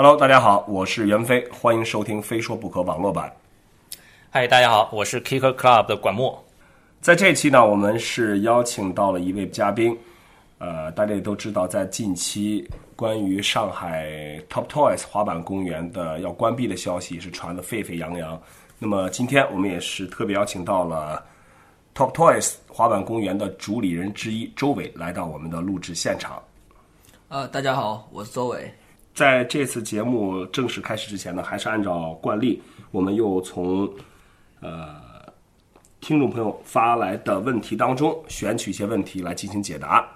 Hello，大家好，我是袁飞，欢迎收听《非说不可》网络版。嗨，大家好，我是 Kicker Club 的管墨。在这期呢，我们是邀请到了一位嘉宾。呃，大家也都知道，在近期关于上海 Top Toys 滑板公园的要关闭的消息是传得沸沸扬扬。那么今天我们也是特别邀请到了 Top Toys 滑板公园的主理人之一周伟来到我们的录制现场。呃，大家好，我是周伟。在这次节目正式开始之前呢，还是按照惯例，我们又从呃听众朋友发来的问题当中选取一些问题来进行解答。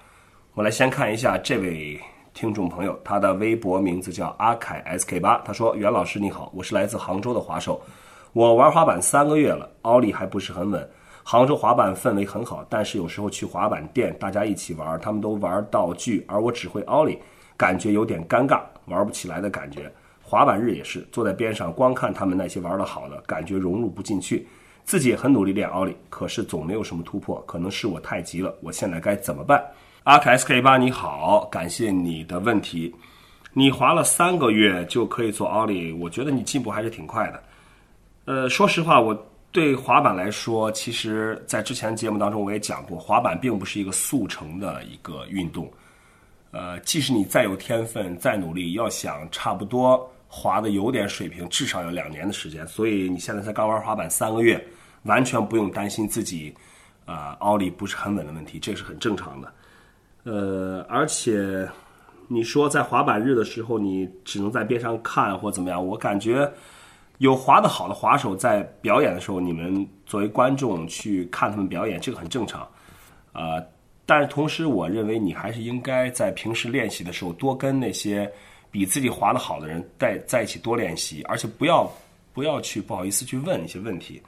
我来先看一下这位听众朋友，他的微博名字叫阿凯 SK 八。他说：“袁老师你好，我是来自杭州的滑手，我玩滑板三个月了，奥利还不是很稳。杭州滑板氛围很好，但是有时候去滑板店，大家一起玩，他们都玩道具，而我只会奥利，感觉有点尴尬，玩不起来的感觉。滑板日也是坐在边上光看他们那些玩的好的，感觉融入不进去。自己也很努力练奥利，可是总没有什么突破，可能是我太急了。我现在该怎么办？”阿凯 SK 八你好，感谢你的问题。你滑了三个月就可以做奥利，我觉得你进步还是挺快的。呃，说实话，我对滑板来说，其实在之前节目当中我也讲过，滑板并不是一个速成的一个运动。呃，即使你再有天分、再努力，要想差不多滑的有点水平，至少要两年的时间。所以你现在才刚玩滑板三个月，完全不用担心自己啊奥利不是很稳的问题，这是很正常的。呃，而且你说在滑板日的时候，你只能在边上看或怎么样？我感觉有滑得好的滑手在表演的时候，你们作为观众去看他们表演，这个很正常。啊，但是同时，我认为你还是应该在平时练习的时候多跟那些比自己滑得好的人在在一起多练习，而且不要不要去不好意思去问一些问题。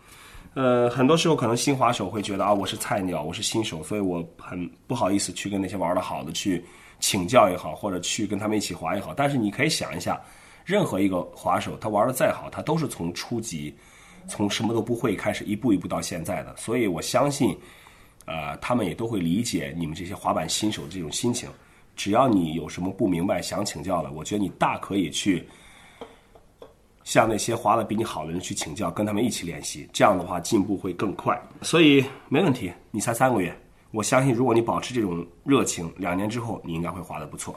呃，很多时候可能新滑手会觉得啊，我是菜鸟，我是新手，所以我很不好意思去跟那些玩得好的去请教也好，或者去跟他们一起滑也好。但是你可以想一下，任何一个滑手，他玩得再好，他都是从初级，从什么都不会开始，一步一步到现在的。所以我相信，呃，他们也都会理解你们这些滑板新手的这种心情。只要你有什么不明白想请教的，我觉得你大可以去。向那些滑的比你好的人去请教，跟他们一起练习，这样的话进步会更快。所以没问题，你才三个月，我相信如果你保持这种热情，两年之后你应该会滑得不错。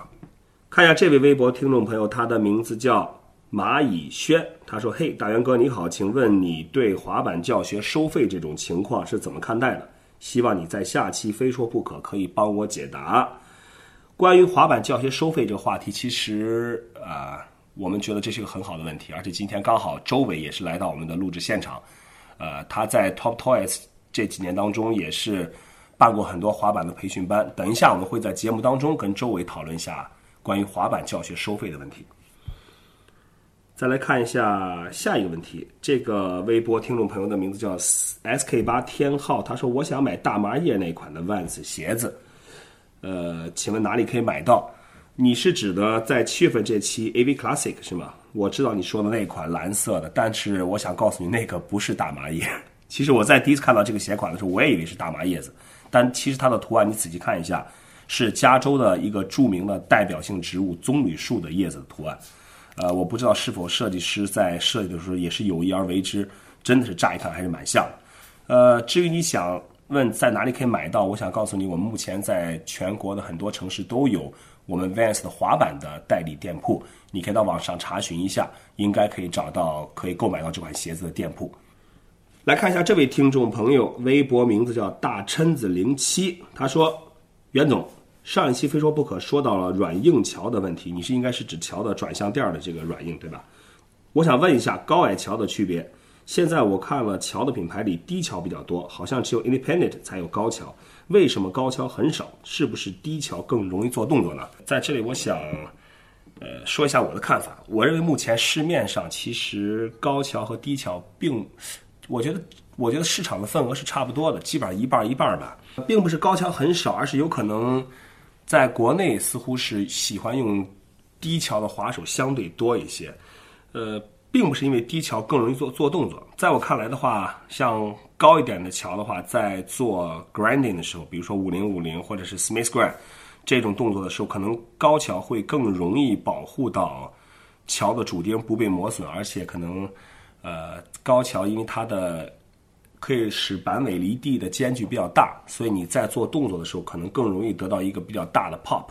看一下这位微博听众朋友，他的名字叫蚂蚁轩，他说：“嘿，大元哥你好，请问你对滑板教学收费这种情况是怎么看待的？希望你在下期非说不可可以帮我解答。关于滑板教学收费这个话题，其实啊。”我们觉得这是个很好的问题，而且今天刚好周伟也是来到我们的录制现场，呃，他在 Top Toys 这几年当中也是办过很多滑板的培训班。等一下我们会在节目当中跟周伟讨论一下关于滑板教学收费的问题。再来看一下下一个问题，这个微博听众朋友的名字叫 SK 八天浩，他说我想买大麻叶那款的 Vans 鞋子，呃，请问哪里可以买到？你是指的在七月份这期 AV Classic 是吗？我知道你说的那款蓝色的，但是我想告诉你，那个不是大麻叶。其实我在第一次看到这个鞋款的时候，我也以为是大麻叶子，但其实它的图案你仔细看一下，是加州的一个著名的代表性植物棕榈树的叶子的图案。呃，我不知道是否设计师在设计的时候也是有意而为之，真的是乍一看还是蛮像。呃，至于你想问在哪里可以买到，我想告诉你，我们目前在全国的很多城市都有。我们 Vans 的滑板的代理店铺，你可以到网上查询一下，应该可以找到可以购买到这款鞋子的店铺。来看一下这位听众朋友，微博名字叫大琛子零七，他说：“袁总，上一期非说不可说到了软硬桥的问题，你是应该是指桥的转向垫的这个软硬对吧？我想问一下高矮桥的区别。现在我看了桥的品牌里低桥比较多，好像只有 Independent 才有高桥。”为什么高桥很少？是不是低桥更容易做动作呢？在这里，我想，呃，说一下我的看法。我认为目前市面上其实高桥和低桥并，我觉得，我觉得市场的份额是差不多的，基本上一半一半吧，并不是高桥很少，而是有可能在国内似乎是喜欢用低桥的滑手相对多一些，呃。并不是因为低桥更容易做做动作，在我看来的话，像高一点的桥的话，在做 grinding 的时候，比如说五零五零或者是 Smith grind 这种动作的时候，可能高桥会更容易保护到桥的主钉不被磨损，而且可能呃高桥因为它的可以使板尾离地的间距比较大，所以你在做动作的时候可能更容易得到一个比较大的 pop。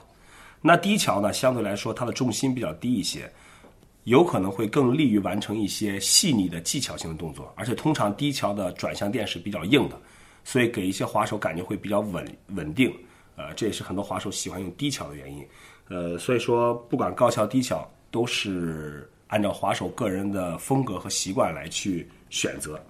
那低桥呢，相对来说它的重心比较低一些，有可能会更利于完成一些细腻的技巧性的动作，而且通常低桥的转向垫是比较硬的，所以给一些滑手感觉会比较稳稳定。呃，这也是很多滑手喜欢用低桥的原因。呃，所以说不管高桥低桥，都是按照滑手个人的风格和习惯来去选择。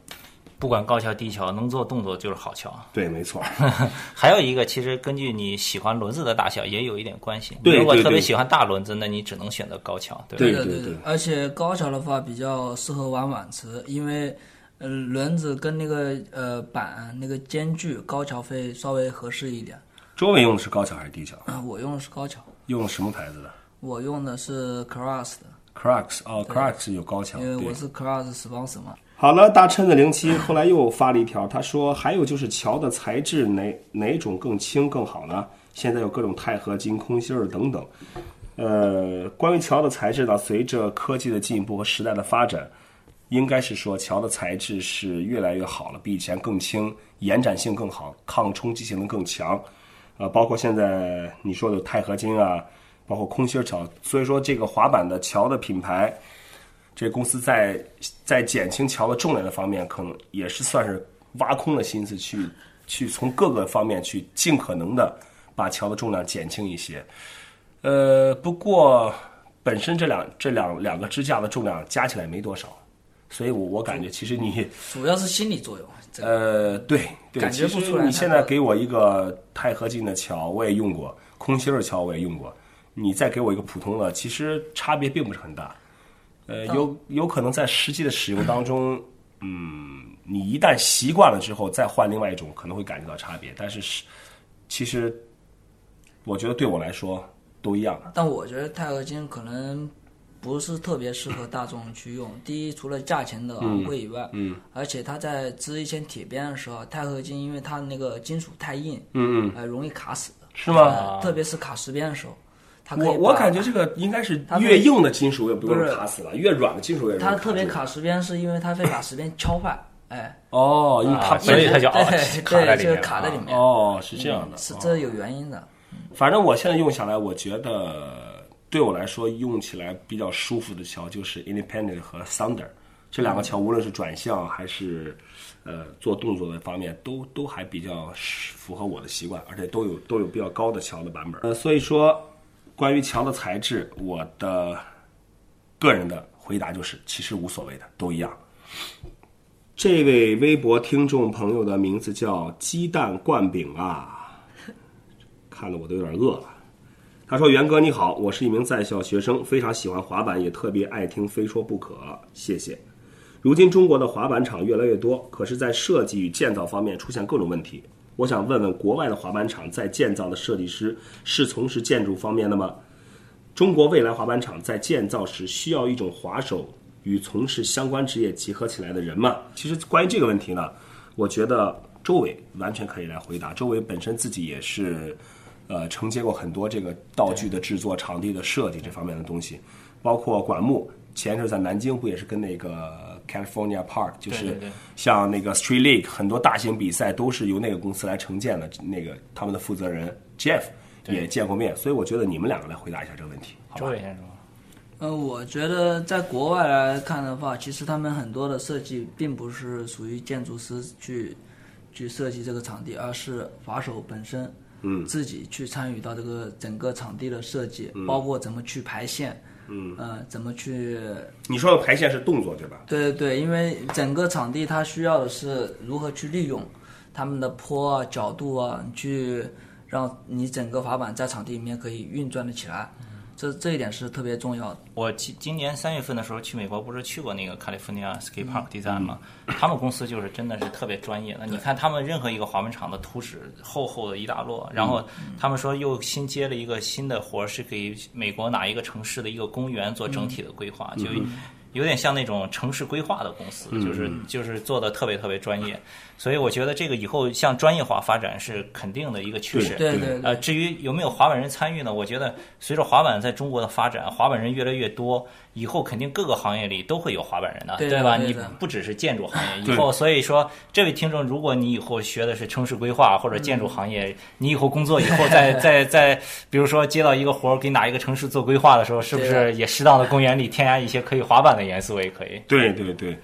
不管高桥低桥，能做动作就是好桥。对，没错。还有一个，其实根据你喜欢轮子的大小也有一点关系。对如果对对特别喜欢大轮子，那你只能选择高桥，对吧？对对对对而且高桥的话比较适合玩碗池，因为呃轮子跟那个呃板那个间距高桥会稍微合适一点。周围用的是高桥还是低桥？啊，我用的是高桥，用的什么牌子的我用的是 Cross 的，？Crux 哦，Crux 有高桥。因为我是 Cross sponsor 嘛。好了，大琛的零七后来又发了一条，他说还有就是桥的材质哪哪种更轻更好呢？现在有各种钛合金、空心儿等等。呃，关于桥的材质呢，随着科技的进步和时代的发展，应该是说桥的材质是越来越好了，比以前更轻，延展性更好，抗冲击性能更强。呃，包括现在你说的钛合金啊，包括空心儿桥，所以说这个滑板的桥的品牌。这公司在在减轻桥的重量的方面，可能也是算是挖空了心思去去从各个方面去尽可能的把桥的重量减轻一些。呃，不过本身这两这两两个支架的重量加起来没多少，所以我我感觉其实你主要是心理作用。这个呃对对，感觉不出来你现在给我一个钛合金的桥，我也用过，空心儿桥我也用过，你再给我一个普通的，其实差别并不是很大。呃，有有可能在实际的使用当中，嗯，你一旦习惯了之后，再换另外一种，可能会感觉到差别。但是是，其实我觉得对我来说都一样。但我觉得钛合金可能不是特别适合大众去用。第一，除了价钱的昂贵以外，嗯，而且它在织一些铁边的时候，钛合金因为它那个金属太硬，嗯嗯，呃，容易卡死。是吗？呃特别是卡石边的时候，它可以我我感觉这个应该是越硬的金属也不容易卡死了，越软的金属越容易它特别卡石边，是因为它会把石边敲坏，哎，哦，因为它啊所以它就卡在对，就是里面啊卡在里面，哦是这样的，哦是这有原因的。反正我现在用下来，我觉得对我来说用起来比较舒服的桥就是 Independent 和 Thunder 这两个桥，无论是转向还是呃做动作的方面，都都还比较符合我的习惯，而且都有都有比较高的桥的版本。呃，所以说关于桥的材质，我的个人的回答就是，其实无所谓的，都一样。这位微博听众朋友的名字叫鸡蛋灌饼啊，看得我都有点饿了。他说：“袁哥你好，我是一名在校学生，非常喜欢滑板，也特别爱听《非说不可》，谢谢。如今中国的滑板厂越来越多，可是，在设计与建造方面出现各种问题。我想问问，国外的滑板厂在建造的设计师是从事建筑方面的吗？中国未来滑板厂在建造时需要一种滑手与从事相关职业结合起来的人吗？其实关于这个问题呢，我觉得周伟完全可以来回答。周伟本身自己也是，呃，承接过很多这个道具的制作、场地的设计这方面的东西，包括管木。前一阵在南京不也是跟那个 California Park，就是像那个 Street League 很多大型比赛都是由那个公司来承建的，那个他们的负责人 Jeff 也见过面，所以我觉得你们两个来回答一下这个问题，好吧？周？伟先生，呃，我觉得在国外来看的话，其实他们很多的设计并不是属于建筑师去去设计这个场地，而是法手本身，嗯。自己去参与到这个整个场地的设计，包括怎么去排线，嗯，呃，怎么去，你说的排线是动作对吧？对对对，因为整个场地它需要的是如何去利用他们的坡啊、角度啊，去让你整个滑板在场地里面可以运转的起来，这这一点是特别重要的。我今今年三月份的时候去美国，不是去过那个 California Skate Park 嗯 Design 吗？他们公司就是真的是特别专业的。你看他们任何一个滑板场的图纸厚厚的一大摞，然后他们说又新接了一个新的活儿，是给美国哪一个城市的一个公园做整体的规划，就有点像那种城市规划的公司，就是就是做的特别特别专业。所以我觉得这个以后向专业化发展是肯定的一个趋势。对对对呃，至于有没有滑板人参与呢？我觉得随着滑板在中国的发展，滑板人越来越多，以后肯定各个行业里都会有滑板人的，对的吧？你不只是建筑行业，以后所以说，这位听众，如果你以后学的是城市规划或者建筑行业，你以后工作以后再 再再，比如说接到一个活儿，给哪一个城市做规划的时候，是不是也适当的公园里添加一些可以滑板的元素也可以？对对对，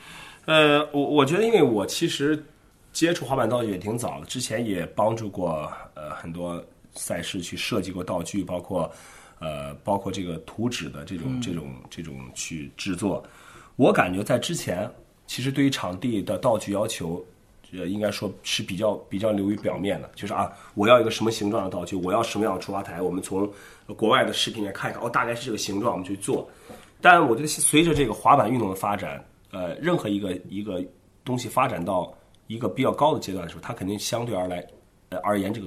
呃，我我觉得，因为我其实接触滑板道具也挺早的，之前也帮助过呃很多赛事去设计过道具，包括呃包括这个图纸的这种、这种这种去制作。我感觉在之前，其实对于场地的道具要求。呃，应该说是比较比较流于表面的，就是啊，我要一个什么形状的道具，我要什么样的出发台，我们从国外的视频里看一看，哦，大概是这个形状，我们去做。但我觉得随着这个滑板运动的发展，呃，任何一个一个东西发展到一个比较高的阶段的时候，它肯定相对而来，呃而言这个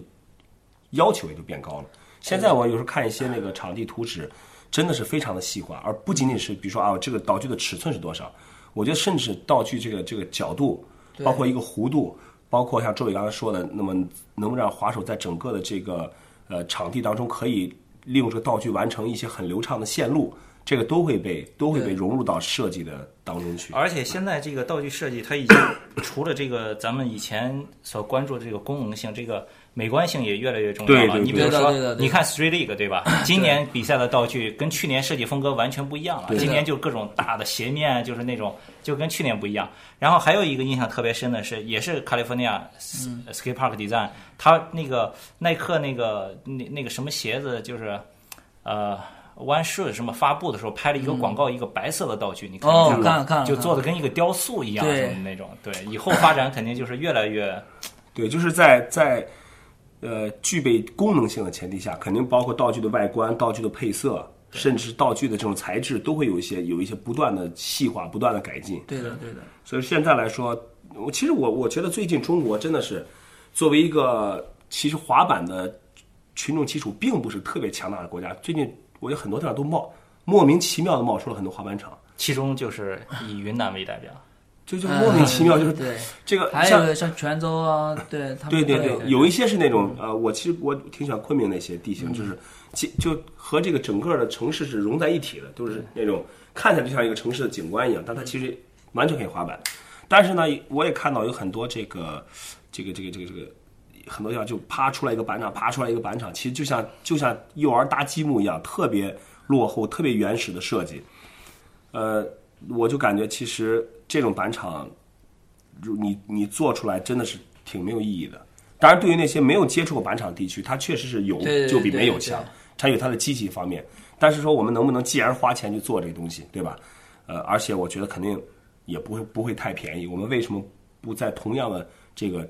要求也就变高了。现在我有时候看一些那个场地图纸，真的是非常的细化，而不仅仅是比如说啊，这个道具的尺寸是多少，我觉得甚至道具这个这个角度，包括一个弧度，包括像周伟刚才说的，那么能让滑手在整个的这个呃场地当中可以利用这个道具完成一些很流畅的线路，这个都会被都会被融入到设计的当中去。而且现在这个道具设计，它已经 除了这个咱们以前所关注的这个功能性，这个美观性也越来越重要了。你比如说，你看 Street League 对吧？今年比赛的道具跟去年设计风格完全不一样了。今年就各种大的斜面，就是那种就跟去年不一样。然后还有一个印象特别深的是，也是 California Skate Park Design，它那个耐克那个那那个什么鞋子，就是呃。One Shoe 什么发布的时候拍了一个广告，一个白色的道具，你看哦看看就做的跟一个雕塑一样什么那种。对，以后发展肯定就是越来越对，就是在在呃具备功能性的前提下，肯定包括道具的外观、道具的配色，甚至道具的这种材质，都会有一些有一些不断的细化、不断的改进。对的对的，所以现在来说，我其实我我觉得最近中国真的是作为一个其实滑板的群众基础并不是特别强大的国家，最近我觉得很多地方都冒莫名其妙的冒出了很多滑板场，其中就是以云南为代表。就就莫名其妙就是这个还像有像泉州啊，对对对有对，有一些是那种呃，我其实我挺喜欢昆明那些地形，就是其就和这个整个的城市是融在一起的，都是那种看起来就像一个城市的景观一样，但它其实完全可以滑板。但是呢，我也看到有很多这个这个这个这个这个很多地方就啪出来一个板场，啪出来一个板场，其实就像就像幼儿搭积木一样，特别落后、特别原始的设计。呃，我就感觉其实这种板场，如你你做出来真的是挺没有意义的。当然，对于那些没有接触过板场地区，它确实是有就比没有强，它有它的积极方面。但是说我们能不能既然花钱去做这个东西，对吧？呃，而且我觉得肯定也不会不会太便宜。我们为什么不在同样的这个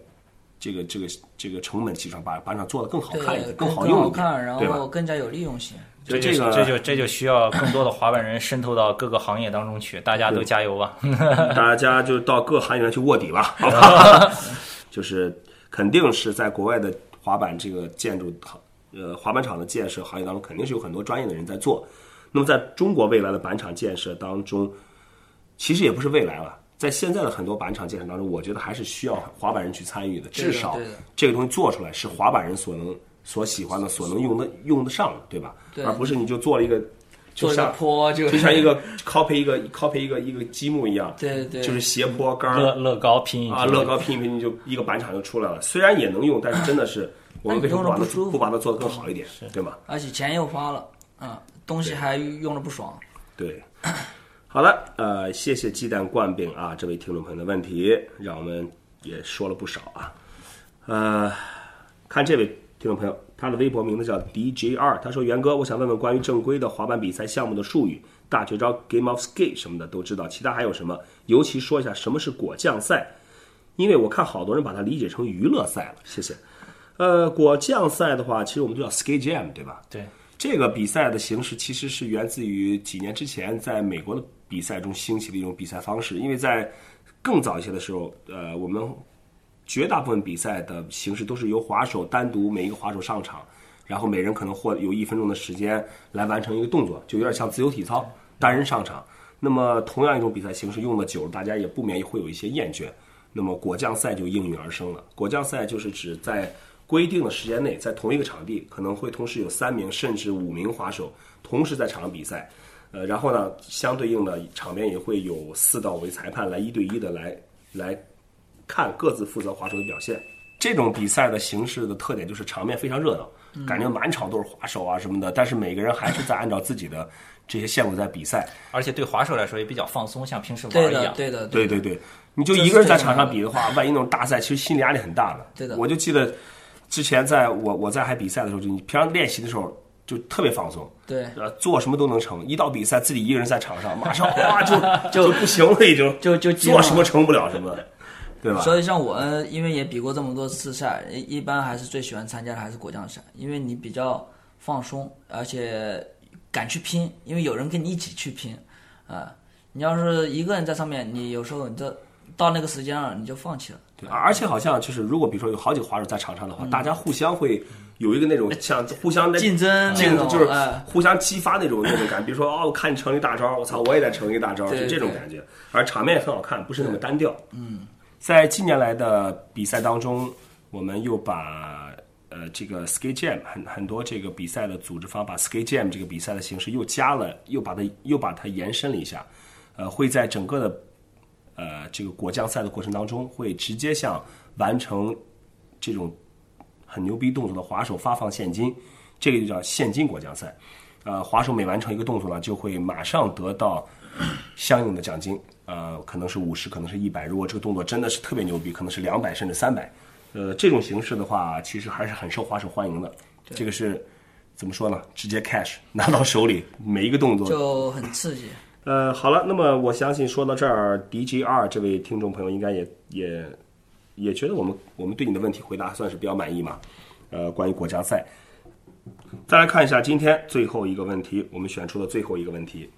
这个这个这个成本基础上把板场做得更好看一点，更好用一点，然后？更加有利用性。就这就个这就这就需要更多的滑板人渗透到各个行业当中去，大家都加油吧！大家就到各行业里去卧底吧，好吧？就是肯定是在国外的滑板这个建筑行，呃，滑板场的建设行业当中，肯定是有很多专业的人在做。那么在中国未来的板场建设当中，其实也不是未来了，在现在的很多板场建设当中，我觉得还是需要滑板人去参与的，至少这个东西做出来是滑板人所能所喜欢的、所能用的用得上的，对吧？对而不是你就做了一个，就做一个像坡就就像一个 copy 一个 copy 一个一个积木一样，对对就是斜坡杆儿乐乐高拼一拼啊，乐高拼一拼就一个板场就出来了。虽然也能用，但是真的是我们为什么不把它做得更好一点，对吗？而且钱又花了，啊，东西还用着不爽。对。好了，呃，谢谢鸡蛋灌饼啊，这位听众朋友的问题，让我们也说了不少啊。呃，看这位听众朋友，他的微博名字叫 DJR，他说：“元哥，我想问问关于正规的滑板比赛项目的术语，大绝招 Game of Skate 什么的都知道，其他还有什么？尤其说一下什么是果酱赛，因为我看好多人把它理解成娱乐赛了。谢谢。呃，果酱赛的话，其实我们都叫 Skate Jam，对吧？对，这个比赛的形式其实是源自于几年之前在美国的比赛中兴起的一种比赛方式，因为在更早一些的时候，呃，我们绝大部分比赛的形式都是由滑手单独每一个滑手上场，然后每人可能获有一分钟的时间来完成一个动作，就有点像自由体操，单人上场。那么同样一种比赛形式用的久了，大家也不免会有一些厌倦。那么果酱赛就应运而生了。果酱赛就是指在规定的时间内，在同一个场地可能会同时有三名甚至五名滑手同时在场上比赛。呃，然后呢，相对应的场边也会有四到五位裁判来一对一的来来看各自负责滑手的表现。这种比赛的形式的特点就是场面非常热闹，感觉满场都是滑手啊什么的，但是每个人还是在按照自己的这些线路在比赛。而且对滑手来说也比较放松，像平时玩，一样。对的，对的对对，你就一个人在场上比的话，万一那种大赛，其实心理压力很大的。对的我就记得之前在我我在还比赛的时候，就你平常练习的时候就特别放松，对，呃，做什么都能成。一到比赛，自己一个人在场上，马上 哇就就不行了，已经就就做什么成不了什么，对吧？所以像我，因为也比过这么多次赛，一一般还是最喜欢参加的还是果酱赛，因为你比较放松，而且敢去拼，因为有人跟你一起去拼，啊、你要是一个人在上面，你有时候你这到那个时间了，你就放弃了。对，而且好像就是，如果比如说有好几个滑手在场上的话，大家互相会有一个那种像互相的竞争竞就是哎互相激发那种那种感觉。比如说哦，我看你成一大招，我操，我也得成一大招，对是这种感觉。而场面也很好看，不是那么单调。嗯，在近年来的比赛当中，我们又把呃这个 skate jam 很很多这个比赛的组织方把 skate jam 这个比赛的形式又加了，又把它又把它延伸了一下，呃，会在整个的呃这个果酱赛的过程当中，会直接向完成这种很牛逼动作的滑手发放现金，这个就叫现金果酱赛。呃，滑手每完成一个动作呢，就会马上得到相应的奖金，呃，可能是五十，可能是一百。如果这个动作真的是特别牛逼，可能是两百甚至三百。呃，这种形式的话，其实还是很受滑手欢迎的。这个是怎么说呢？直接 cash 拿到手里，每一个动作就很刺激。呃，好了，那么我相信说到这儿，DGR 这位听众朋友应该也也也觉得我们我们对你的问题回答算是比较满意嘛。呃，关于国家赛，再来看一下今天最后一个问题，我们选出的最后一个问题。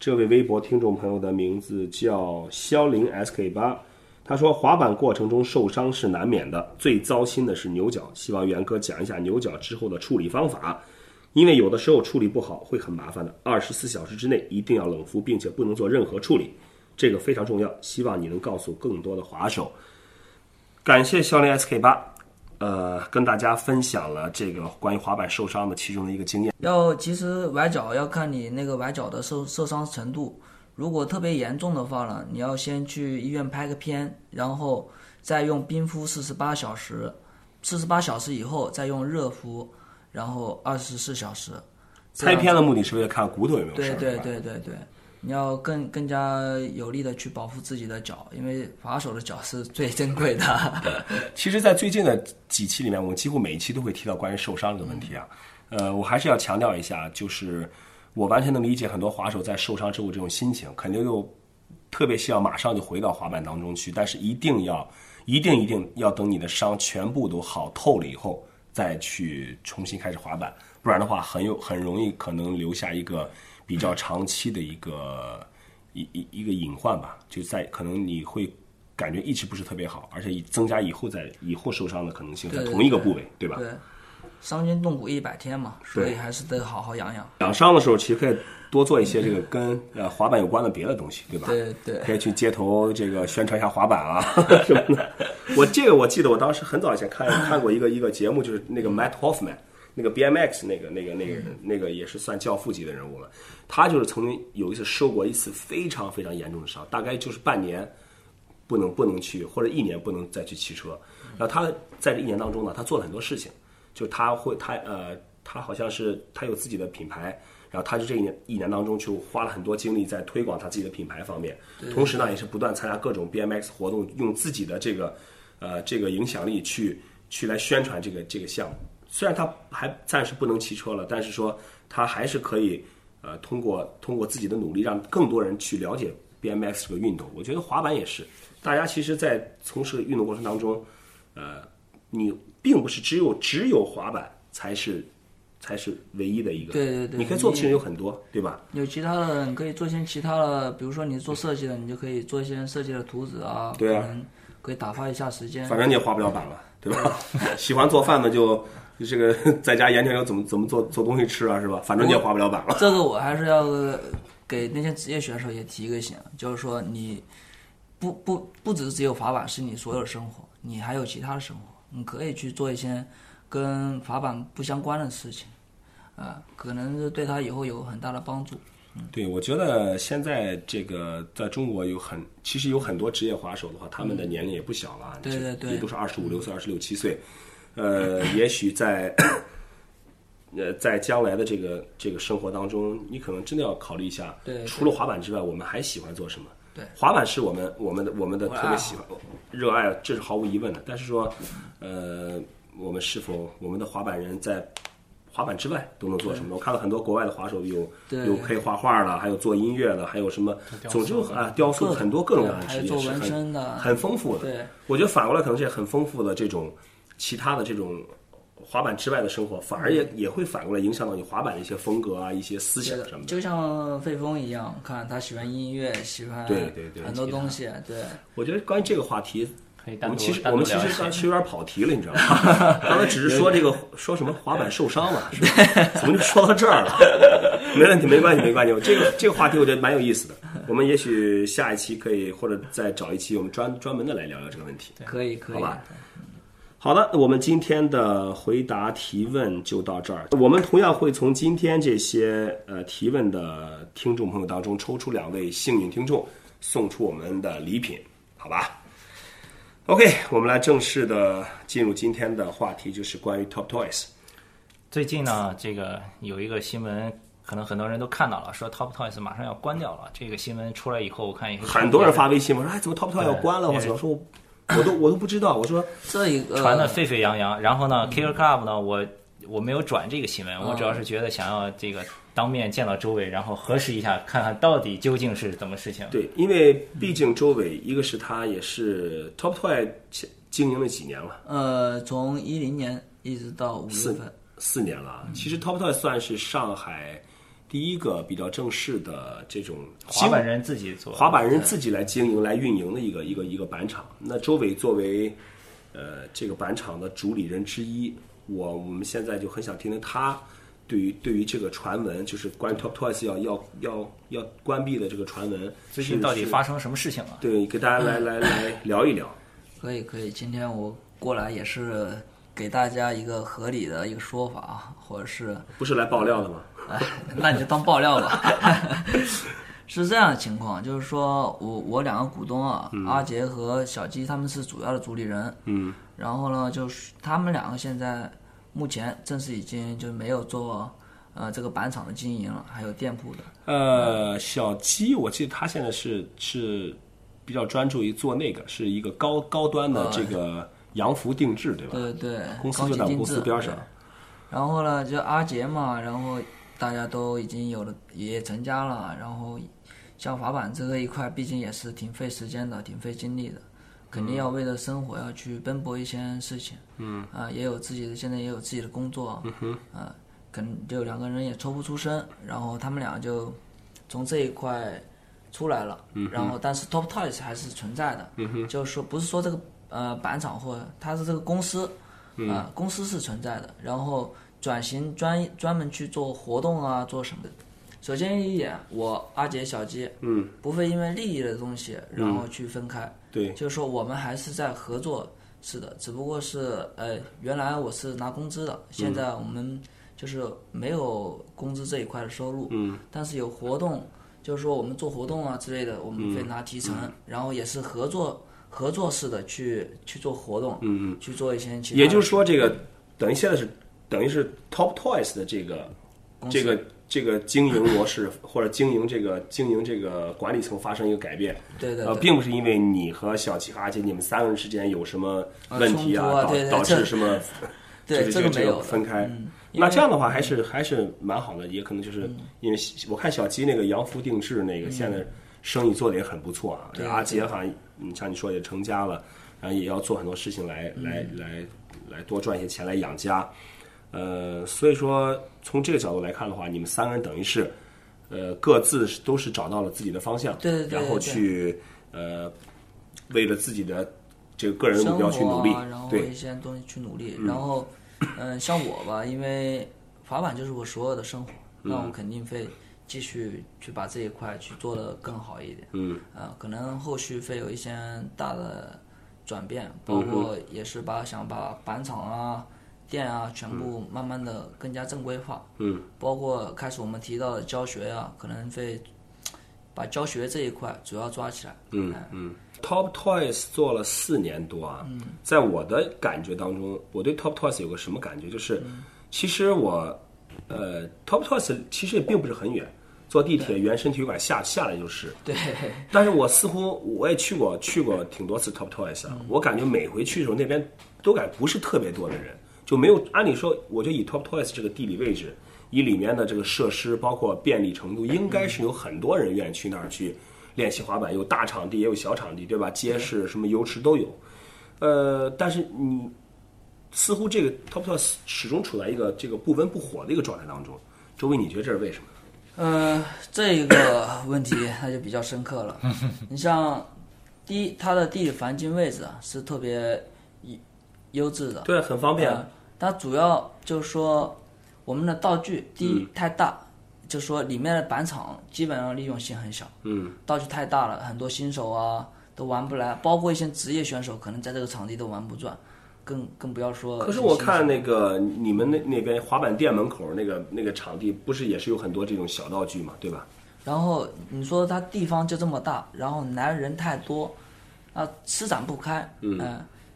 这位微博听众朋友的名字叫肖林 SK 八，他说滑板过程中受伤是难免的，最糟心的是牛角，希望元哥讲一下牛角之后的处理方法。因为有的时候处理不好会很麻烦的，二十四小时之内一定要冷敷，并且不能做任何处理，这个非常重要。希望你能告诉更多的滑手。感谢肖林 SK 八，呃，跟大家分享了这个关于滑板受伤的其中的一个经验。要其实崴脚要看你那个崴脚的受受伤程度，如果特别严重的话呢，你要先去医院拍个片，然后再用冰敷四十八小时，四十八小时以后再用热敷，然后二十四小时。拍片的目的是为了看骨头有没有事儿，对对对对对，你要更更加有力的去保护自己的脚，因为滑手的脚是最珍贵的。其实，在最近的几期里面，我们几乎每一期都会提到关于受伤这个问题啊。呃，我还是要强调一下，就是我完全能理解很多滑手在受伤之后这种心情，肯定又特别希望马上就回到滑板当中去，但是一定要、一定、一定要等你的伤全部都好透了以后，再去重新开始滑板，不然的话，很有很容易可能留下一个比较长期的一个一一一个隐患吧，就在可能你会感觉一直不是特别好，而且以增加以后在以后受伤的可能性，在同一个部位，对吧？对，伤筋动骨一百天嘛，所以还是得好好养养。养伤的时候，其实可以多做一些这个跟呃滑板有关的别的东西，对吧？对对可以去街头这个宣传一下滑板啊 什么的。我这个我记得我当时很早以前看看过一个一个节目，就是那个 Matt Hoffman，那个 BMX 那个那个那个那个也是算教父级的人物了。他就是曾经有一次受过一次非常非常严重的伤，大概就是半年不能不能去，或者一年不能再去骑车。然后他在这一年当中呢，他做了很多事情，就他会他呃他好像是他有自己的品牌。然后他就这一年一年当中就花了很多精力在推广他自己的品牌方面，同时呢也是不断参加各种 BMX 活动，用自己的这个呃这个影响力去去来宣传这个这个项目。虽然他还暂时不能骑车了，但是说他还是可以呃通过通过自己的努力，让更多人去了解 BMX 这个运动。我觉得滑板也是，大家其实，在从事运动过程当中，呃，你并不是只有只有滑板才是才是唯一的一个，对对对你可以做的事情有很多，对吧？有其他的，你可以做一些其他的，比如说你是做设计的，你就可以做一些设计的图纸啊，对啊可可以打发一下时间。反正你也滑不了板了，对吧？喜欢做饭的就这个 在家研究研究怎么怎么做做东西吃啊，是吧？反正你也滑不了板了。这个我还是要给那些职业选手也提一个醒，就是说你不不不只是只有滑板是你所有的生活，你还有其他的生活，你可以去做一些跟滑板不相关的事情，啊、可能是对他以后有很大的帮助。对，我觉得现在这个在中国有很，其实有很多职业滑手的话，他们的年龄也不小了，对对对也都是二十五六岁、二十六七岁，呃，也许在。呃，在将来的这个这个生活当中，你可能真的要考虑一下，除了滑板之外，我们还喜欢做什么？对滑板是我们我们的我们的特别喜欢、热爱，这是毫无疑问的。但是说，呃，我们是否我们的滑板人在滑板之外都能做什么？我看到很多国外的滑手有对有可以画画的，还有做音乐的，还有什么，总之啊，雕塑很多各种职业是很很丰富的。对，我觉得反过来可能是很丰富的这种其他的这种滑板之外的生活，反而也也会反过来影响到你滑板的一些风格啊、一些思想什么的。就像费峰一样，看他喜欢音乐，喜欢对对对很多东西，对我觉得关于这个话题，可以我们其实我们其实刚其实有点跑题了，你知道吗？刚才只是说这个说什么滑板受伤了，是吧？怎么就说到这儿了？没问题，没关系，没关系。这个这个话题我觉得蛮有意思的，我们也许下一期可以或者再找一期我们专专门的来聊聊这个问题。可以可以好吧好的，我们今天的回答提问就到这儿。我们同样会从今天这些呃提问的听众朋友当中抽出两位幸运听众，送出我们的礼品，好吧？OK，我们来正式的进入今天的话题，就是关于 Top Toys。最近呢，这个有一个新闻，可能很多人都看到了，说 Top Toys 马上要关掉了。这个新闻出来以后，我看也很多人发微信我说：“哎，怎么 Top Toys 要关了？”我对想说，我都我都不知道。我说这一个传的沸沸扬扬。然后呢，Kicker Club 呢，我我没有转这个新闻，我主要是觉得想要这个当面见到周伟，然后核实一下，看看到底究竟是怎么事情。对，因为毕竟周伟，一个是他也是 Top Toy 经营了几年了。呃，从一零年一直到五月四份，四年了。其实 Top Toy 算是上海第一个比较正式的这种滑板人自己做，滑板人自己来经营、来运营的一个一个一个板厂。那周伟作为呃这个板厂的主理人之一，我我们现在就很想听听他对于对于这个传闻，就是关于 Top Toys 要要要要关闭的这个传闻，最近到底发生什么事情了？对，给大家来来来聊一聊。可以可以。今天我过来也是给大家一个合理的一个说法啊，或者是不是来爆料的吗？哎，那你就当爆料吧。是这样的情况，就是说我我两个股东啊，阿杰和小鸡他们是主要的主理人，嗯，然后呢，就是他们两个现在目前正式已经就没有做呃这个板厂的经营了，还有店铺的。呃，小鸡，我记得他现在是是比较专注于做那个，是一个高高端的这个洋服定制，对吧？对对，公司高就在公司边上。然后呢，就阿杰嘛，然后大家都已经有了也成家了，然后像滑板这个一块，毕竟也是挺费时间的，挺费精力的，肯定要为了生活要去奔波一些事情。嗯。啊，也有自己的，现在也有自己的工作。嗯哼。啊，可能就两个人也抽不出身，然后他们俩就从这一块出来了。嗯。然后，但是 Top Toys 还是存在的。嗯哼。就是说，不是说这个呃板厂或它是这个公司。啊、公司是存在的，然后转型专专门去做活动啊，做什么的。首先一点，我阿杰、小鸡，嗯，不会因为利益的东西然后去分开，对，就是说我们还是在合作是的，只不过是呃，原来我是拿工资的，现在我们就是没有工资这一块的收入，嗯，但是有活动，就是说我们做活动啊之类的，我们会拿提成，然后也是合作合作式的去去做活动，嗯嗯，去做一些其他也就是说，这个等于现在是等于是 Top Toys 的这个这个这个经营模式 或者经营这个经营这个管理层发生一个改变。呃，对对对，并不是因为你和小齐和阿杰你们三个人之间有什么问题啊导导致什么，对就是这个这个没有分开。那这样的话还是还是蛮好的，也可能就是因为我看小鸡那个洋服定制那个现在生意做的也很不错啊。这阿杰好像你像你说也成家了，然后也要做很多事情来嗯。来来来多赚一些钱来养家。呃，所以说从这个角度来看的话，你们三个人等于是呃各自都是找到了自己的方向，对对对然后去呃为了自己的这个个人目标去努力啊，然，后对一些东西去努力，然后嗯、像我吧，因为滑板就是我所有的生活，那嗯。我肯定会继续去把这一块去做的更好一点。嗯，呃，可能后续会有一些大的转变，嗯包括也是把想把板厂啊店啊，全部慢慢的更加正规化。嗯，包括开始我们提到的教学啊、可能会把教学这一块主要抓起来。嗯嗯，Top Toys 做了四年多啊，在我的感觉当中，我对 Top Toys 有个什么感觉？就是，其实我，呃，Top Toys 其实也并不是很远，坐地铁原生体育馆下下来就是。对，但是我似乎我也去过去过挺多次 Top Toys 啊，我感觉每回去的时候那边都感觉不是特别多的人，就没有按理说，我觉得以 Top Toys 这个地理位置，以里面的这个设施，包括便利程度，应该是有很多人愿意去那儿去练习滑板，有大场地也有小场地，对吧？街市什么游池都有。呃，但是你似乎这个 Top Toys 始终处在一个这个不温不火的一个状态当中。周围，你觉得这是为什么？呃，这一个问题那就比较深刻了。你像第一，它的地理环境位置啊是特别优优质的，对，很方便。呃它主要就是说我们的道具第一、太大，就说里面的板场基本上利用性很小，嗯，道具太大了，很多新手啊都玩不来，包括一些职业选手可能在这个场地都玩不转，更更不要说。可是我看那个你们那那边滑板店门口那个那个场地，不是也是有很多这种小道具嘛，对吧？然后你说它地方就这么大，然后来人太多，啊，施展不开。嗯、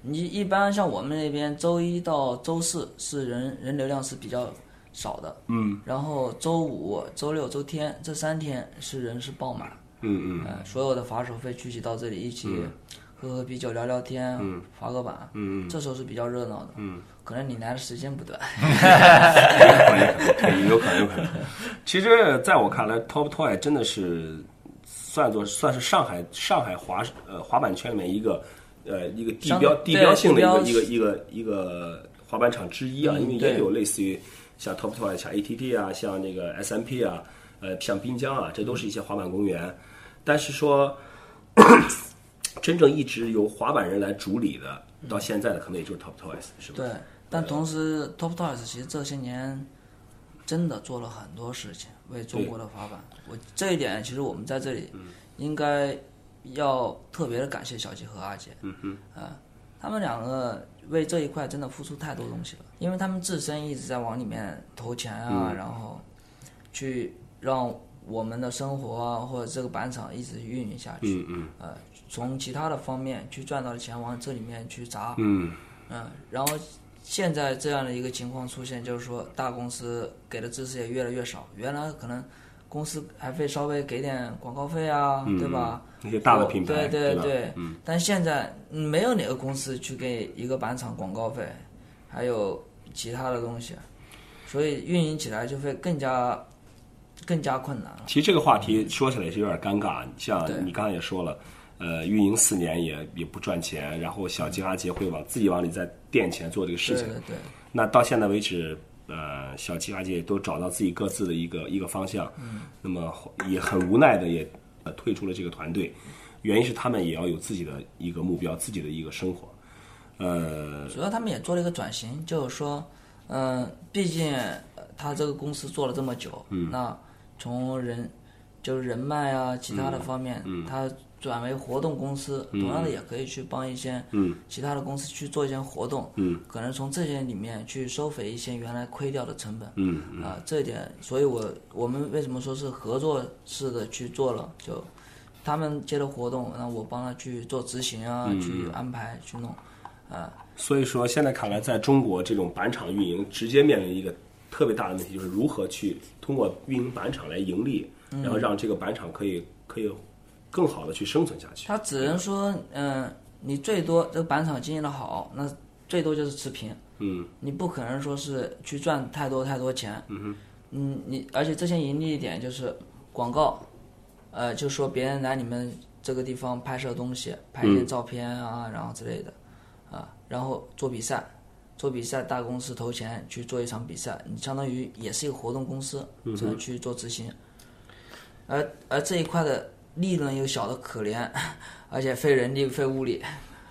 你一般像我们那边周一到周四是人人流量是比较少的。嗯。然后周五、周六、周天这三天是人是爆满。嗯嗯呃，所有的滑手会聚集到这里一起喝喝啤酒、聊聊天，嗯滑个板。嗯这时候是比较热闹的。嗯。可能你来的时间不对。嗯，有可能，有可能。其实，在我看来，Top Toy 真的是算作算是上海上海滑呃滑板圈里面一个呃一个地标地标性的一个一个一个一个滑板场之一啊，嗯因为也有类似于像 Top Toy、像 ATT 啊、像那个 SMP 啊、呃像滨江啊，这都是一些滑板公园。但是说，真正一直由滑板人来主理的，到现在的可能也就是 Top Toys，是吧？对，但同时，Top Toys 其实这些年真的做了很多事情，为中国的滑板。我这一点，其实我们在这里应该要特别的感谢小吉和阿杰。嗯哼，啊，他们两个为这一块真的付出太多东西了，因为他们自身一直在往里面投钱啊，然后去让我们的生活啊，或者这个板场一直运营下去。嗯嗯呃，从其他的方面去赚到的钱往这里面去砸。嗯嗯，然后现在这样的一个情况出现，就是说大公司给的支持也越来越少。原来可能公司还会稍微给点广告费啊，对吧？那些大的品牌，对对吧？对。嗯。但现在嗯没有哪个公司去给一个板厂广告费，还有其他的东西，所以运营起来就会更加更加困难了。其实这个话题说起来也是有点尴尬，像你刚才也说了，呃，运营四年也也不赚钱，然后小吉阿杰会往自己往里再垫钱做这个事情。对对。对。那到现在为止，呃，小吉阿杰都找到自己各自的一个一个方向，嗯，那么也很无奈的也呃退出了这个团队，原因是他们也要有自己的一个目标，自己的一个生活，呃，主要他们也做了一个转型，就是说，嗯、毕竟呃他这个公司做了这么久，嗯，那从人就是人脉啊，其他的方面，嗯，他转为活动公司，同样的也可以去帮一些，嗯，其他的公司去做一些活动，嗯，可能从这些里面去收回一些原来亏掉的成本，嗯。啊，这一点，所以我我们为什么说是合作式的去做了，就他们接的活动，那我帮他去做执行啊，去安排去弄，啊。所以说，现在看来，在中国这种板厂运营直接面临一个特别大的问题，就是如何去通过运营板厂来盈利，然后让这个板厂可以可以更好的去生存下去。他只能说，嗯、你最多这个板场经营的好，那最多就是持平。嗯，你不可能说是去赚太多太多钱。嗯哼。嗯，你而且这些盈利点就是广告，呃，就说别人来你们这个地方拍摄东西，拍一些照片啊，然后之类的，啊，然后做比赛，做比赛大公司投钱去做一场比赛，你相当于也是一个活动公司，这样去做执行。而而这一块的利润又小的可怜，而且费人力费物力。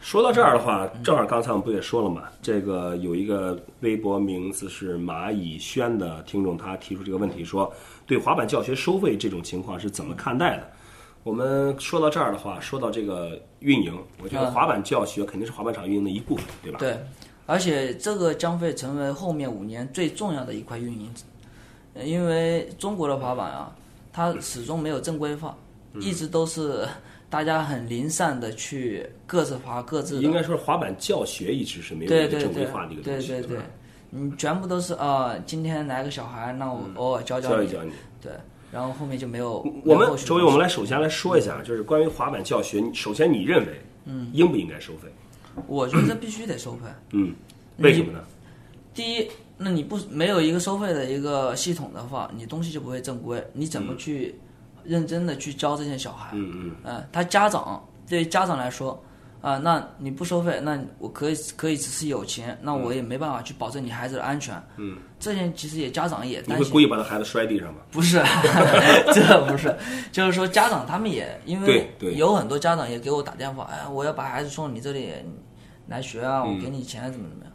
说到这儿的话，正好刚才我们不也说了嘛，这个有一个微博名字是蚂蚁轩的听众，他提出这个问题说，对滑板教学收费这种情况是怎么看待的？我们说到这儿的话，说到这个运营，我觉得嗯滑板教学肯定是滑板场运营的一部分，对吧？对，而且这个将会成为后面五年最重要的一块运营，呃因为中国的滑板啊，它始终没有正规化，嗯一直都是大家很零散的去各自滑各自的。应该说滑板教学一直是没有一个正规化的一个东西，对对吧？，你全部都是啊、今天来个小孩，那我偶尔教你，教一教你。对，然后后面就没有。我们周围，我们来首先来说一下，就是关于滑板教学，首先你认为，嗯，应不应该收费？我觉得这必须得收费。嗯，为什么呢？第一，那你不没有一个收费的一个系统的话，你东西就不会正规，你怎么去认真的去教这些小孩？嗯嗯，嗯，他家长对于家长来说，啊、那你不收费，那我可以可以只是有钱，那我也没办法去保证你孩子的安全。嗯，这件其实也家长也担心你会故。意把他孩子摔地上吗？不是，这不是，就是说家长他们也因为有很多家长也给我打电话，哎，我要把孩子送你这里来学啊，嗯我给你钱怎么怎么样。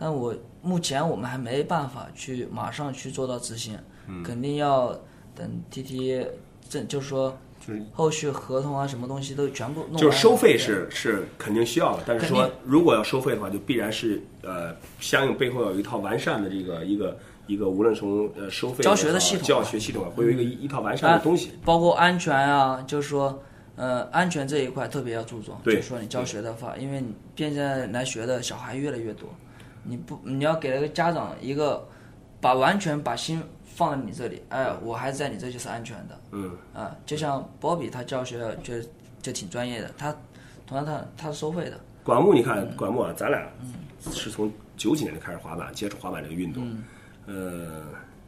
但我目前我们还没办法去马上去做到执行，嗯肯定要等 T T 这就是说就是后续合同啊什么东西都全部弄完。就是收费是是肯定需要的，但是说如果要收费的话，就必然是呃相应背后要有一套完善的这个一个一个，无论从呃收费教学的系统教学系统啊，会有一个一一套完善的东西。包括安全啊，就是说，呃，安全这一块特别要注重。就是说你教学的话，因为你现在来学的小孩越来越多，你不你要给那个家长一个把完全把心放在你这里，哎，我孩子在你这就是安全的。嗯，啊，就像波比他教学就就挺专业的，他同样他他是收费的。管木，你看管木啊，咱俩是从九几年就开始滑板，接触滑板这个运动。嗯呃，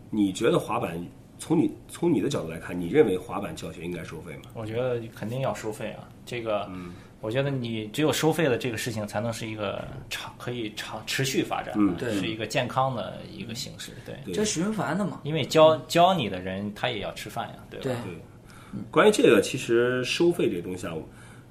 你觉得滑板从你从你的角度来看，你认为滑板教学应该收费吗？我觉得肯定要收费啊，这个，嗯我觉得你只有收费的这个事情，才能是一个长可以长持续发展的，嗯对。是一个健康的一个形式，对，对。就循环的嘛。因为教教你的人他也要吃饭呀，对吧？对。对，关于这个，其实收费这个东西啊，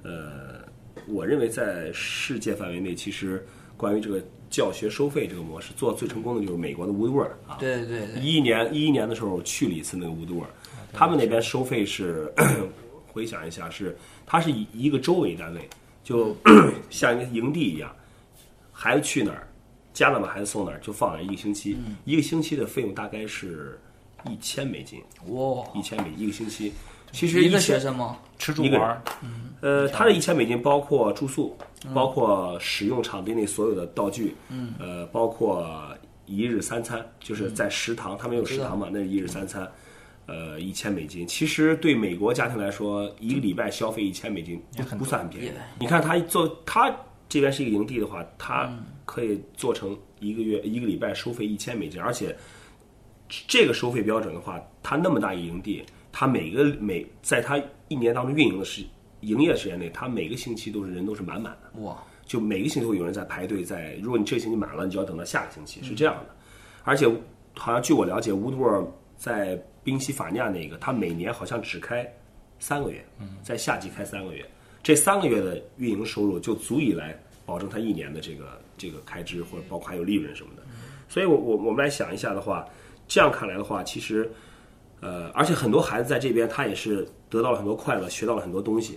呃，我认为在世界范围内，其实关于这个教学收费这个模式做最成功的就是美国的 Woodward 啊。对对对，一一年一一年的时候去了一次那个 Woodward，他们那边收费是，回想一下是，它是以一个州为单位，就 像一个营地一样，孩子去哪儿，家长把孩子送哪儿，就放一个星期，一个星期的费用大概是一千美金，哇，一千美一个星期。其实一个学生吗？吃住玩嗯，呃，他这一千美金包括住宿，包括使用场地内所有的道具，嗯，呃，包括一日三餐，就是在食堂，他们有食堂嘛，那是一日三餐，呃，一千美金。其实对美国家庭来说，一个礼拜消费一千美金不不算很便宜也。你看他做他这边是一个营地的话，他可以做成一个月一个礼拜收费一千美金，而且这个收费标准的话，他那么大一营地，他每个每在他一年当中运营的时营业时间内，他每个星期都是人都是满满的，哇，就每个星期会有人在排队在。如果你这个星期满了，你就要等到下个星期，是这样的。而且好像据我了解，乌杜尔在宾夕法尼亚那个，它每年好像只开三个月，在夏季开三个月，这三个月的运营收入就足以来保证它一年的这个这个开支，或者包括还有利润什么的。所以我我我们来想一下的话，这样看来的话，其实，呃，而且很多孩子在这边他也是得到了很多快乐，学到了很多东西。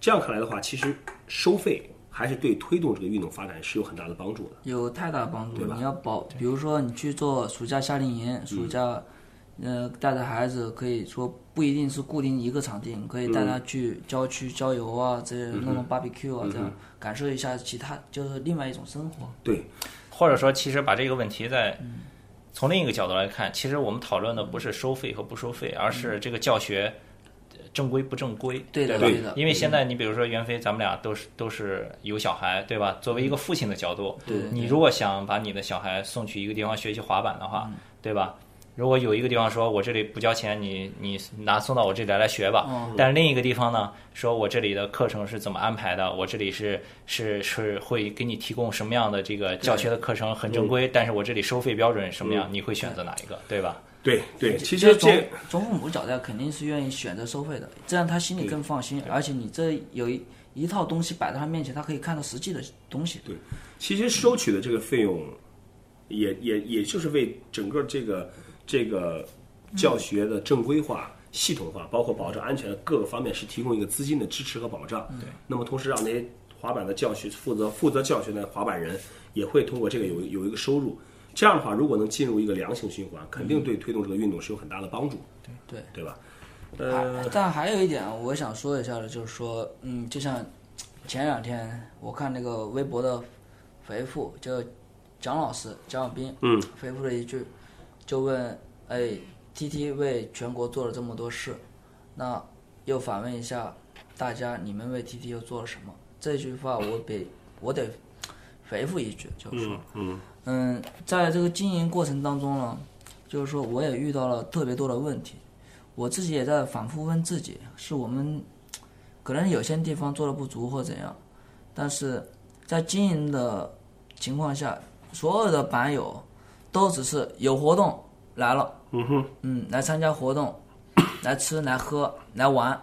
这样看来的话，其实收费还是对推动这个运动发展是有很大的帮助的。有太大帮助对吧你要保，比如说你去做暑假夏令营，暑假，呃，带着孩子可以说不一定是固定一个场地，你可以带他去郊区郊游啊，这弄弄 barbecue 啊，这样感受一下其他就是另外一种生活。对，或者说，其实把这个问题再从另一个角度来看，其实我们讨论的不是收费和不收费，而是这个教学呃正规不正规，对？对的，因为现在你比如说袁飞，咱们俩都是都是有小孩，对吧？作为一个父亲的角度，对你如果想把你的小孩送去一个地方学习滑板的话，对吧？如果有一个地方说我这里不交钱，你你拿送到我这里来来学吧。哦但是另一个地方呢，说我这里的课程是怎么安排的，我这里是是是会给你提供什么样的这个教学的课程很正规，但是我这里收费标准什么样，你会选择哪一个，对吧？对对，其实从从父母角度肯定是愿意选择收费的，这样他心里更放心，而且你这有一一套东西摆在他面前，他可以看到实际的东西。对其实收取的这个费用也，也也就是为整个这个这个教学的正规化、系统化，包括保证安全的各个方面，是提供一个资金的支持和保障。对，那么同时让那些滑板的教学负责负责教学的滑板人也会通过这个有有一个收入。这样的话，如果能进入一个良性循环，肯定对推动这个运动是有很大的帮助，对。对吧？呃，但还有一点我想说一下的，就是说，嗯，就像前两天我看那个微博的回复，就蒋老师蒋小兵，嗯，回复了一句，就问，哎，T T 为全国做了这么多事，那又反问一下大家，你们为 T T 又做了什么？这句话我得我得回复一句，就是说，嗯嗯，在这个经营过程当中呢，就是说我也遇到了特别多的问题，我自己也在反复问自己，是我们可能有些地方做的不足或怎样，但是在经营的情况下，所有的板友都只是有活动来了，嗯哼，嗯，来参加活动，来吃来喝来玩，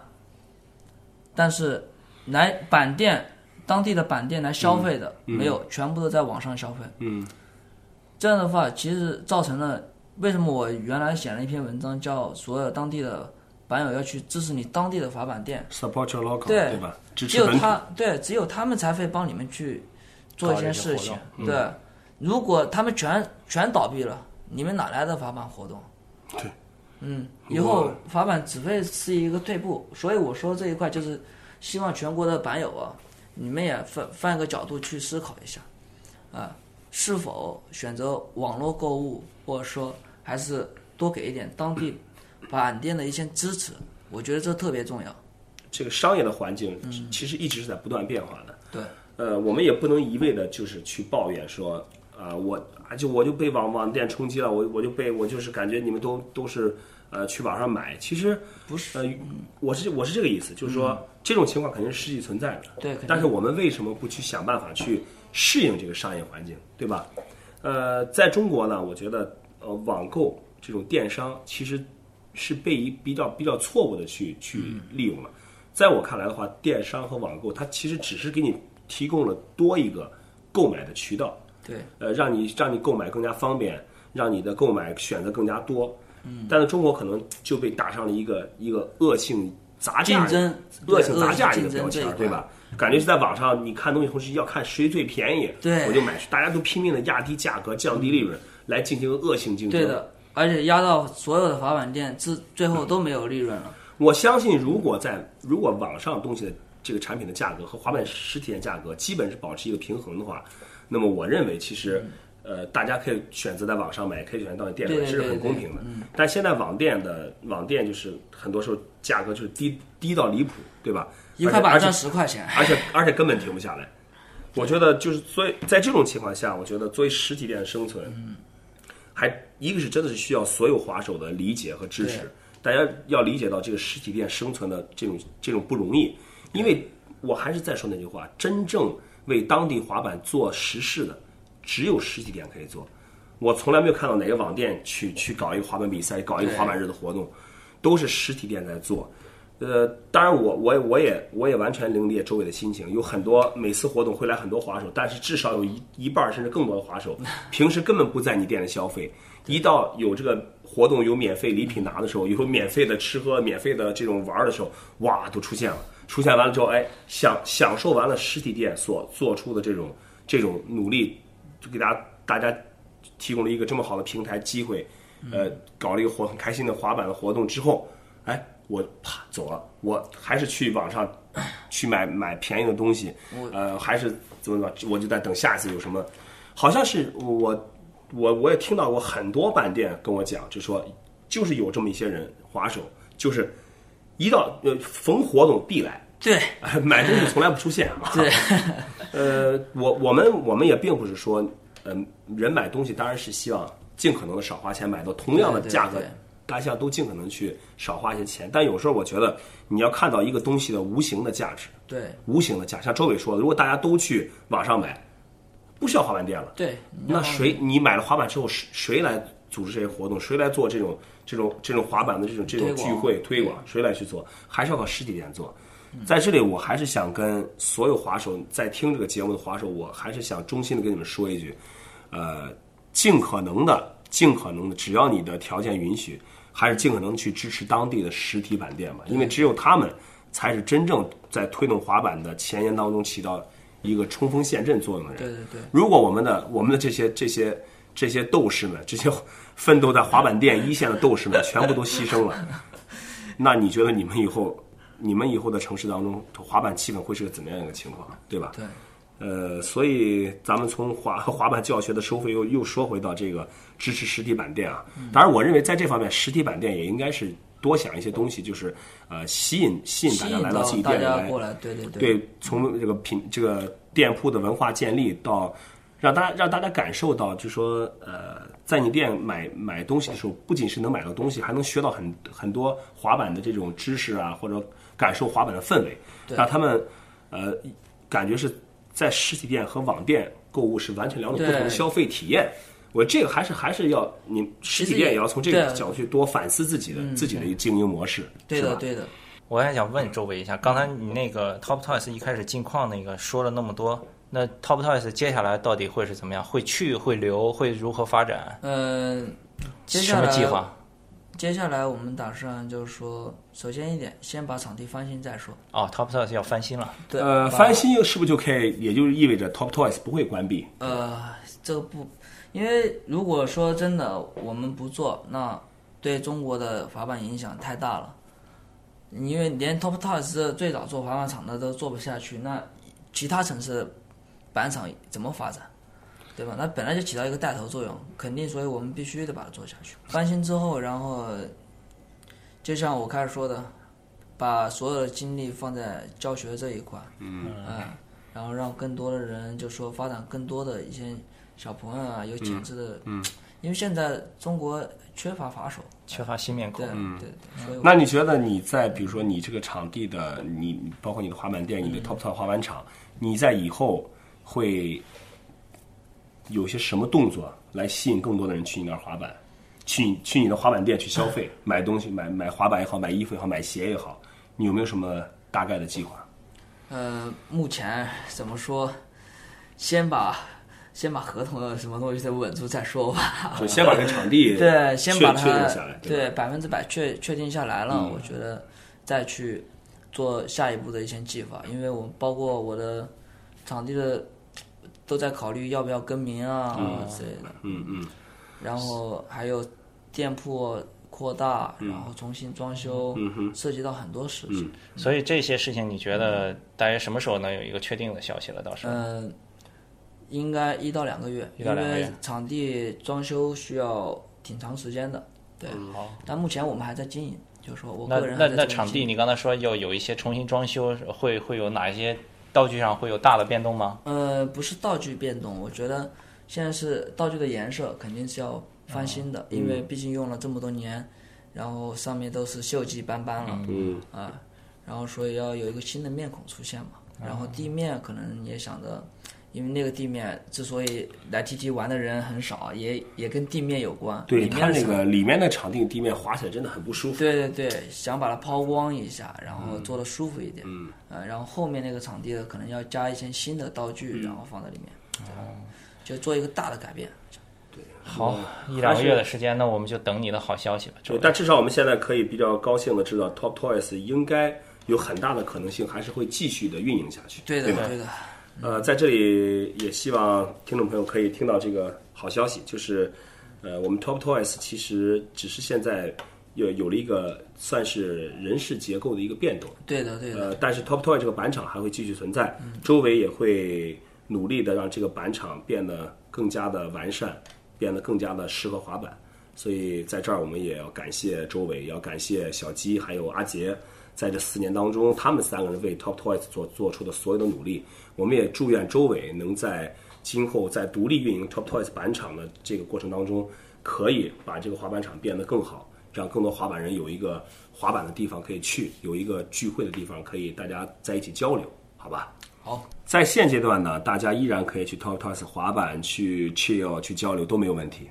但是来板店当地的板店来消费的、没有，全部都在网上消费。嗯这样的话，其实造成了为什么我原来写了一篇文章，叫所有当地的板友要去支持你当地的滑板店，，support your local，对对吧？支只有。他对，只有他们才会帮你们去做一些事情。嗯对，如果他们全全倒闭了，你们哪来的滑板活动？对，嗯，以后滑板只会是一个退步。所以我说这一块就是希望全国的板友啊，你们也换换一个角度去思考一下，啊，是否选择网络购物，或者说还是多给一点当地板店的一些支持？我觉得这特别重要。这个商业的环境其实一直是在不断变化的。对，呃，我们也不能一味的就是去抱怨说，啊、我啊就我就被网网店冲击了，我我就被我就是感觉你们都都是呃去网上买，其实不是，呃，我是我是这个意思，就是说、这种情况肯定是实际存在的。对但是我们为什么不去想办法去适应这个商业环境，对吧？呃，在中国呢，我觉得呃网购这种电商其实是被一比较比较错误的去去利用了。在我看来的话，电商和网购它其实只是给你提供了多一个购买的渠道。对，呃，让你让你购买更加方便，让你的购买选择更加多。嗯，但是中国可能就被打上了一个一个恶性砸价、竞争恶性砸价一个标签儿，恶性竞争这一块对吧？感觉是在网上你看东西同时要看谁最便宜，对我就买，大家都拼命的压低价格、降低利润，来进行恶性竞争。对的，而且压到所有的滑板店，最最后都没有利润了。我相信，如果在如果网上东西的这个产品的价格和滑板实体店价格基本是保持一个平衡的话，那么我认为其实。呃，大家可以选择在网上买，可以选择到你店里买，这是很公平的。但现在网店的网店就是很多时候价格就是低低到离谱，对吧？一块板而且赚十块钱，而且而且根本停不下来。我觉得就是所以在这种情况下，我觉得作为实体店的生存，还一个是真的是需要所有滑手的理解和支持，大家要理解到这个实体店生存的这种这种不容易，因为我还是再说那句话，真正为当地滑板做实事的，只有实体店可以做。我从来没有看到哪个网店去去搞一个滑板比赛，搞一个滑板日的活动，都是实体店在做。呃，当然我我也我也我也完全能理解周围的心情，有很多每次活动会来很多滑手，但是至少有一一半儿甚至更多的滑手，平时根本不在你店里消费，一到有这个活动有免费礼品拿的时候，有免费的吃喝、免费的这种玩儿的时候，哇，都出现了。出现完了之后，哎，享享受完了实体店所做出的这种这种努力，就给大家大家提供了一个这么好的平台机会，呃，搞了一个活很开心的滑板的活动之后，哎，我啪走了，我还是去网上 去买买便宜的东西，呃，还是怎么怎么，我就在等下一次有什么，好像是我我我也听到过很多板店跟我讲，就说就是有这么一些人滑手，就是一到呃逢活动必来，对 买东西从来不出现啊。对，呃，我我们我们也并不是说，嗯、人买东西当然是希望尽可能的少花钱，买到同样的价格，大家都尽可能去少花一些钱。但有时候我觉得你要看到一个东西的无形的价值，对无形的价，像周伟说的，如果大家都去网上买，不需要滑板店了，对，那谁你买了滑板之后，谁谁来组织这些活动？谁来做这种这种这种滑板的这种这种聚会推广？谁来去做？还是要靠实体店做。在这里，我还是想跟所有滑手在听这个节目的滑手，我还是想衷心的跟你们说一句，呃，尽可能的，尽可能的，只要你的条件允许，还是尽可能去支持当地的实体板店吧，因为只有他们才是真正在推动滑板的前沿当中起到一个冲锋陷阵作用的人。对对对，如果我们的我们的这些这些这些斗士们，这些奋斗在滑板店 一线的斗士们，全部都牺牲了，那你觉得你们以后你们以后的城市当中滑板气氛会是个怎么样一个情况，对吧？对。呃，所以咱们从滑 滑板教学的收费又又说回到这个支持实体板店啊。当然，我认为在这方面，实体板店也应该是多想一些东西，就是呃吸引吸引大家来到自己店里来家过来，对对对，对，从这个品这个店铺的文化建立到让大家让大家感受到，就说呃，在你店买买东西的时候，不仅是能买到东西，还能学到很很多滑板的这种知识啊，或者感受滑板的氛围，让他们呃感觉是在实体店和网店购物是完全两种不同的消费体验。我这个还是还是要你实体店也要从这个角度去多反思自己的自己的一个经营模式？对的对的。我还想问周围一下，刚才你那个 Top Toys 一开始进矿那个说了那么多，那 Top Toys 接下来到底会是怎么样？会去会留会如何发展？嗯，接下来什么计划？接下来我们打算就是说，首先一点，先把场地翻新再说。哦，Top Toys 要翻新了。对，呃，翻新是不是就可以，也就是意味着 Top Toys 不会关闭？呃，这个不，因为如果说真的我们不做，那对中国的滑板影响太大了。因为连 Top Toys 最早做滑板厂的都做不下去，那其他城市板场怎么发展？对吧？那本来就起到一个带头作用，肯定，所以我们必须得把它做下去。翻新之后，然后就像我开始说的，把所有的精力放在教学这一块，嗯，然后让更多的人就说发展更多的一些小朋友啊，有潜质的，嗯，因为现在中国缺乏法手，缺乏新面对孔。对对，所以我那你觉得你在比如说你这个场地的你，包括你的滑板店、你的 Top Top 滑板场，你在以后会有些什么动作来吸引更多的人去你那儿滑板？去你去你的滑板店去消费，买东西，买买滑板也好，买衣服也好，买鞋也好，你有没有什么大概的计划？呃，目前怎么说，先把先把合同的什么东西再稳住再说吧。就先把这个场地 对，先把它定下来，对吧对百分之百确确定下来了，我觉得再去做下一步的一些计划，因为我包括我的场地的都在考虑要不要更名啊、之类的，嗯嗯，然后还有店铺扩大，然后重新装修，涉及到很多事情。所以这些事情，你觉得大约什么时候能有一个确定的消息了？到时候？嗯，应该一到两个月，因为场地装修需要挺长时间的。对，好。但目前我们还在经营，就是说我那个人那那场地，你刚才说要有一些重新装修，会会有哪一些道具上会有大的变动吗？呃，不是道具变动，我觉得现在是道具的颜色肯定是要翻新的，因为毕竟用了这么多年，然后上面都是锈迹斑斑了，嗯啊，然后所以要有一个新的面孔出现嘛。然后地面可能也想着，因为那个地面之所以来 TT 玩的人很少，也也跟地面有关。对它那个里面的场地地面滑起来真的很不舒服。对对对，想把它抛光一下，然后做的舒服一点。嗯。呃，然后后面那个场地的可能要加一些新的道具，然后放在里面。哦。就做一个大的改变。对好，一两个月的时间，那我们就等你的好消息吧。周对，但至少我们现在可以比较高兴的知道，Top Toys 应该有很大的可能性还是会继续的运营下去。对的，吧？对的。呃，在这里也希望听众朋友可以听到这个好消息，就是呃，我们 Top Toys 其实只是现在有有了一个算是人事结构的一个变动。对的，对的。呃，但是 Top Toy 这个板厂还会继续存在，周围也会努力的让这个板厂变得更加的完善，变得更加的适合滑板。所以在这儿我们也要感谢周伟，也要感谢小鸡还有阿杰，在这四年当中，他们三个人为 Top Toys 做做出的所有的努力。我们也祝愿周伟能在今后在独立运营 Top Toys 板场的这个过程当中，可以把这个滑板场变得更好，让更多滑板人有一个滑板的地方可以去，有一个聚会的地方可以大家在一起交流，好吧？好，在现阶段呢，大家依然可以去 Top Toys 滑板、去 chill、去交流都没有问题。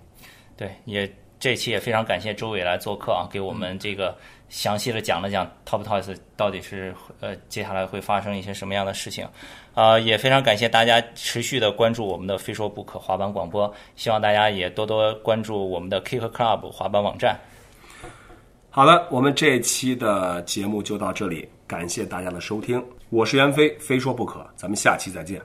对，也这期也非常感谢周伟来做客啊，给我们这个详细的讲了讲 Top Toys 到底是呃接下来会发生一些什么样的事情，啊、也非常感谢大家持续的关注我们的非说不可滑板广播，希望大家也多多关注我们的 Kick Club 滑板网站。好的，我们这期的节目就到这里，感谢大家的收听，我是袁飞，非说不可，咱们下期再见。